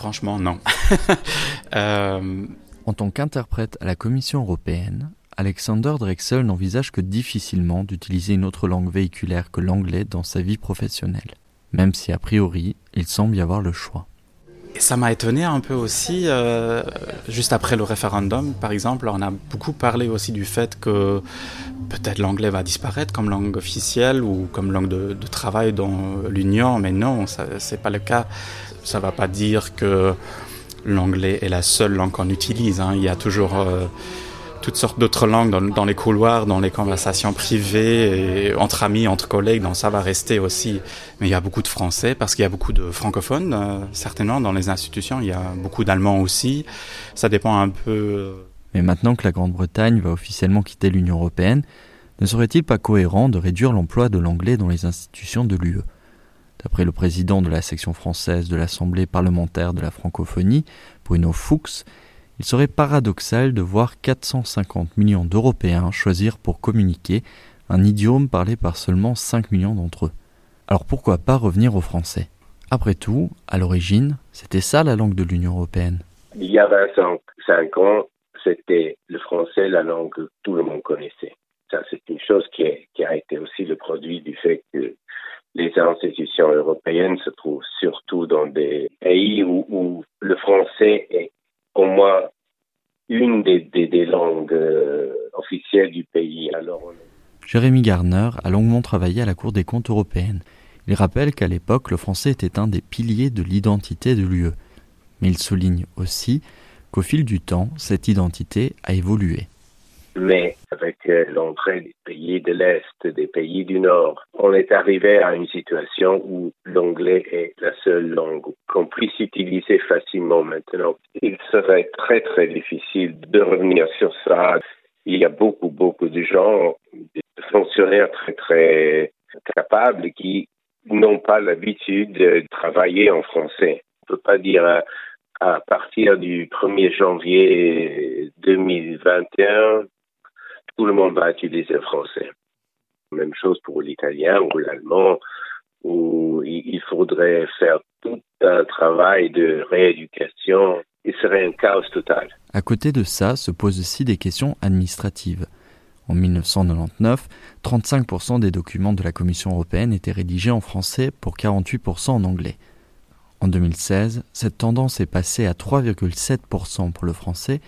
Franchement, non. Euh, en tant qu'interprète à la Commission européenne, Alexander Drexel n'envisage que difficilement d'utiliser une autre langue véhiculaire que l'anglais dans sa vie professionnelle, même si a priori il semble y avoir le choix. Et ça m'a étonné un peu aussi, euh, juste après le référendum, par exemple, on a beaucoup parlé aussi du fait que peut-être l'anglais va disparaître comme langue officielle ou comme langue de, travail dans l'Union, mais non, ce n'est pas le cas. Ça ne va pas dire que l'anglais est la seule langue qu'on utilise. Hein. Il y a toujours... Euh, toutes sortes d'autres langues dans, les couloirs, dans les conversations privées, entre amis, entre collègues, donc ça va rester aussi. Mais il y a beaucoup de français parce qu'il y a beaucoup de francophones, euh, certainement, dans les institutions. Il y a beaucoup d'allemands aussi. Ça dépend un peu. Euh, Mais maintenant que la Grande-Bretagne va officiellement quitter l'Union européenne, ne serait-il pas cohérent de réduire l'emploi de l'anglais dans les institutions de l'UE D'après le président de la section française de l'Assemblée parlementaire de la francophonie, Bruno Fuchs, il serait paradoxal de voir 450 millions d'Européens choisir pour communiquer un idiome parlé par seulement 5 millions d'entre eux. Alors pourquoi pas revenir au français? Après tout, à l'origine, c'était ça la langue de l'Union européenne. Il y a 25 ans, c'était le français, la langue que tout le monde connaissait. Ça, c'est une chose qui, a été aussi le produit du fait que les institutions européennes se trouvent surtout dans des pays où, le français est pour moi une des, langues euh, officielles du pays. Jérémy Garner a longuement travaillé à la Cour des comptes européenne. Il rappelle qu'à l'époque, le français était un des piliers de l'identité de l'UE. Mais il souligne aussi qu'au fil du temps, cette identité a évolué. Mais avec euh, l'entrée des pays de l'Est, des pays du Nord, on est arrivé à une situation où l'anglais est la seule langue qu'on puisse utiliser facilement maintenant. Il serait très très difficile de revenir sur ça. Il y a beaucoup beaucoup de gens, des fonctionnaires très très capables qui n'ont pas l'habitude de travailler en français. On ne peut pas dire à, à partir du 1er janvier 2021 tout le monde va utiliser le français. Même chose pour l'italien ou l'allemand, où il faudrait faire tout un travail de rééducation. Il serait un chaos total. À côté de ça se posent aussi des questions administratives. En 1999, 35% des documents de la Commission européenne étaient rédigés en français pour 48% en anglais. En 2016, cette tendance est passée à 3,7% pour le français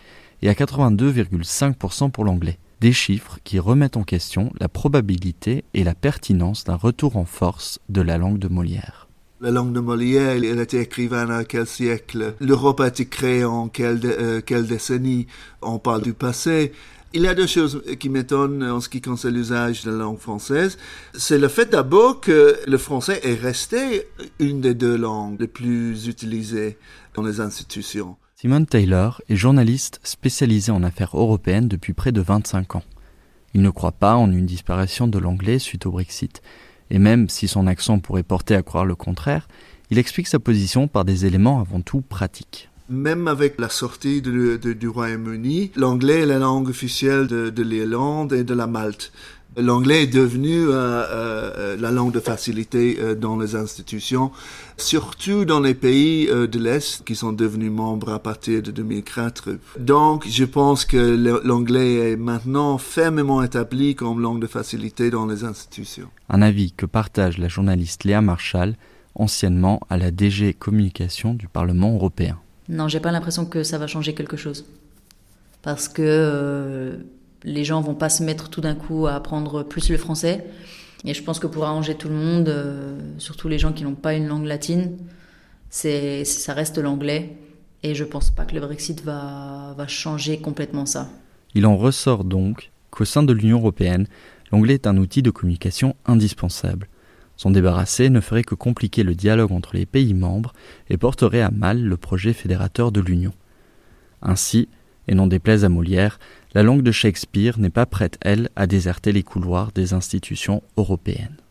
et à 82,5% pour l'anglais des chiffres qui remettent en question la probabilité et la pertinence d'un retour en force de la langue de Molière. La langue de Molière, elle était écrivaine à quel siècle? L'Europe a été créée en euh, quelle décennie? On parle du passé. Il y a deux choses qui m'étonnent en ce qui concerne l'usage de la langue française. C'est le fait d'abord que le français est resté une des deux langues les plus utilisées dans les institutions. Simon Taylor est journaliste spécialisé en affaires européennes depuis près de 25 ans. Il ne croit pas en une disparition de l'anglais suite au Brexit, et même si son accent pourrait porter à croire le contraire, il explique sa position par des éléments avant tout pratiques. Même avec la sortie du Royaume-Uni, l'anglais est la langue officielle de, de l'Irlande et de la Malte. L'anglais est devenu euh, euh, la langue de facilité euh, dans les institutions, surtout dans les pays de l'Est qui sont devenus membres à partir de 2004. Donc, je pense que l'anglais est maintenant fermement établi comme langue de facilité dans les institutions. Un avis que partage la journaliste Léa Marshall, anciennement à la DG Communication du Parlement européen. Non, j'ai pas l'impression que ça va changer quelque chose. Parce que les gens vont pas se mettre tout d'un coup à apprendre plus le français. Et je pense que pour arranger tout le monde, euh, surtout les gens qui n'ont pas une langue latine, c'est ça reste l'anglais. Et je pense pas que le Brexit va, va changer complètement ça. Il en ressort donc qu'au sein de l'Union européenne, l'anglais est un outil de communication indispensable. S'en débarrasser ne ferait que compliquer le dialogue entre les pays membres et porterait à mal le projet fédérateur de l'Union. Ainsi, et n'en déplaise à Molière, la langue de Shakespeare n'est pas prête, elle, à déserter les couloirs des institutions européennes.